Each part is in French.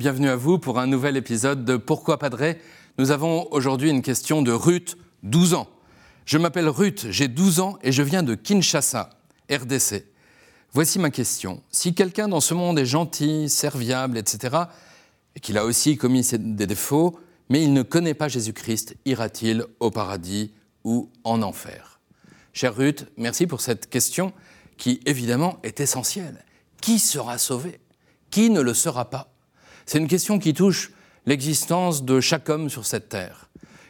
bienvenue à vous pour un nouvel épisode de Pourquoi Padré Nous avons aujourd'hui une question de Ruth, 12 ans. Je m'appelle Ruth, j'ai 12 ans et je viens de Kinshasa, RDC. Voici ma question. Si quelqu'un dans ce monde est gentil, serviable, etc., et qu'il a aussi commis des défauts, mais il ne connaît pas Jésus-Christ, ira-t-il au paradis ou en enfer? Chère Ruth, merci pour cette question qui évidemment est essentielle. Qui sera sauvé? Qui ne le sera pas? C'est une question qui touche l'existence de chaque homme sur cette terre.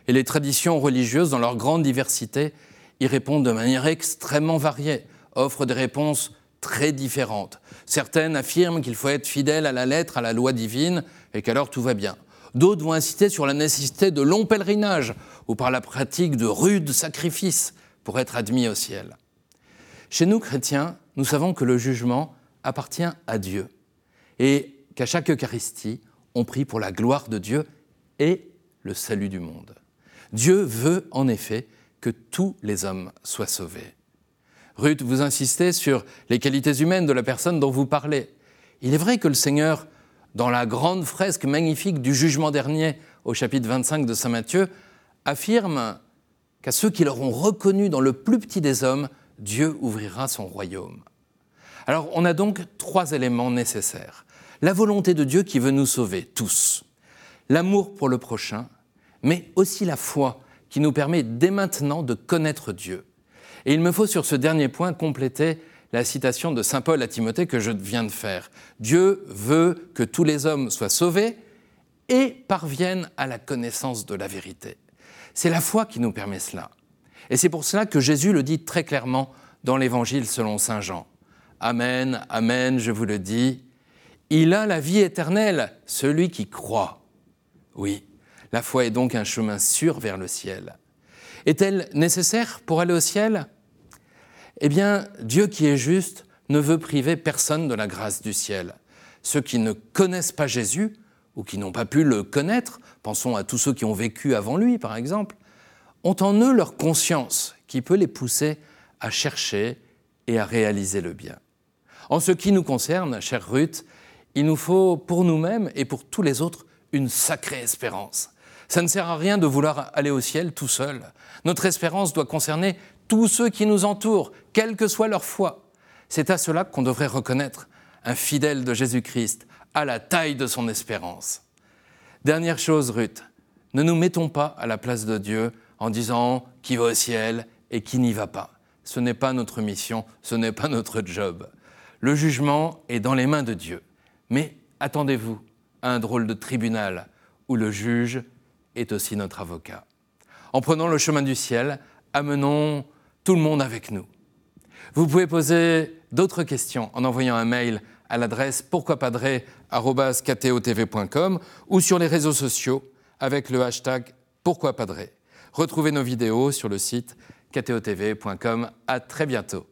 Et les traditions religieuses, dans leur grande diversité, y répondent de manière extrêmement variée, offrent des réponses très différentes. Certaines affirment qu'il faut être fidèle à la lettre, à la loi divine, et qu'alors tout va bien. D'autres vont inciter sur la nécessité de longs pèlerinages ou par la pratique de rudes sacrifices pour être admis au ciel. Chez nous, chrétiens, nous savons que le jugement appartient à Dieu et qu'à chaque Eucharistie, on prie pour la gloire de Dieu et le salut du monde. Dieu veut en effet que tous les hommes soient sauvés. Ruth, vous insistez sur les qualités humaines de la personne dont vous parlez. Il est vrai que le Seigneur, dans la grande fresque magnifique du jugement dernier au chapitre 25 de Saint Matthieu, affirme qu'à ceux qui l'auront reconnu dans le plus petit des hommes, Dieu ouvrira son royaume. Alors on a donc trois éléments nécessaires. La volonté de Dieu qui veut nous sauver, tous. L'amour pour le prochain, mais aussi la foi qui nous permet dès maintenant de connaître Dieu. Et il me faut sur ce dernier point compléter la citation de Saint Paul à Timothée que je viens de faire. Dieu veut que tous les hommes soient sauvés et parviennent à la connaissance de la vérité. C'est la foi qui nous permet cela. Et c'est pour cela que Jésus le dit très clairement dans l'Évangile selon Saint Jean. Amen, Amen, je vous le dis, il a la vie éternelle, celui qui croit. Oui, la foi est donc un chemin sûr vers le ciel. Est-elle nécessaire pour aller au ciel? Eh bien, Dieu qui est juste ne veut priver personne de la grâce du ciel. Ceux qui ne connaissent pas Jésus, ou qui n'ont pas pu le connaître, pensons à tous ceux qui ont vécu avant lui par exemple, ont en eux leur conscience qui peut les pousser à chercher et à réaliser le bien. En ce qui nous concerne, chère Ruth, il nous faut pour nous-mêmes et pour tous les autres une sacrée espérance. Ça ne sert à rien de vouloir aller au ciel tout seul. Notre espérance doit concerner tous ceux qui nous entourent, quelle que soit leur foi. C'est à cela qu'on devrait reconnaître un fidèle de Jésus-Christ à la taille de son espérance. Dernière chose, Ruth, ne nous mettons pas à la place de Dieu en disant qui va au ciel et qui n'y va pas. Ce n'est pas notre mission, ce n'est pas notre job. Le jugement est dans les mains de Dieu. Mais attendez-vous à un drôle de tribunal où le juge est aussi notre avocat. En prenant le chemin du ciel, amenons tout le monde avec nous. Vous pouvoi poser d'autres questions en envoyant un mail à l'adresse pourquoipadré.com ou sur les réseaux sociaux avec le hashtag pourquoipadré. Retrouvez nos vidéos sur le site ktotv.com. À très bientôt.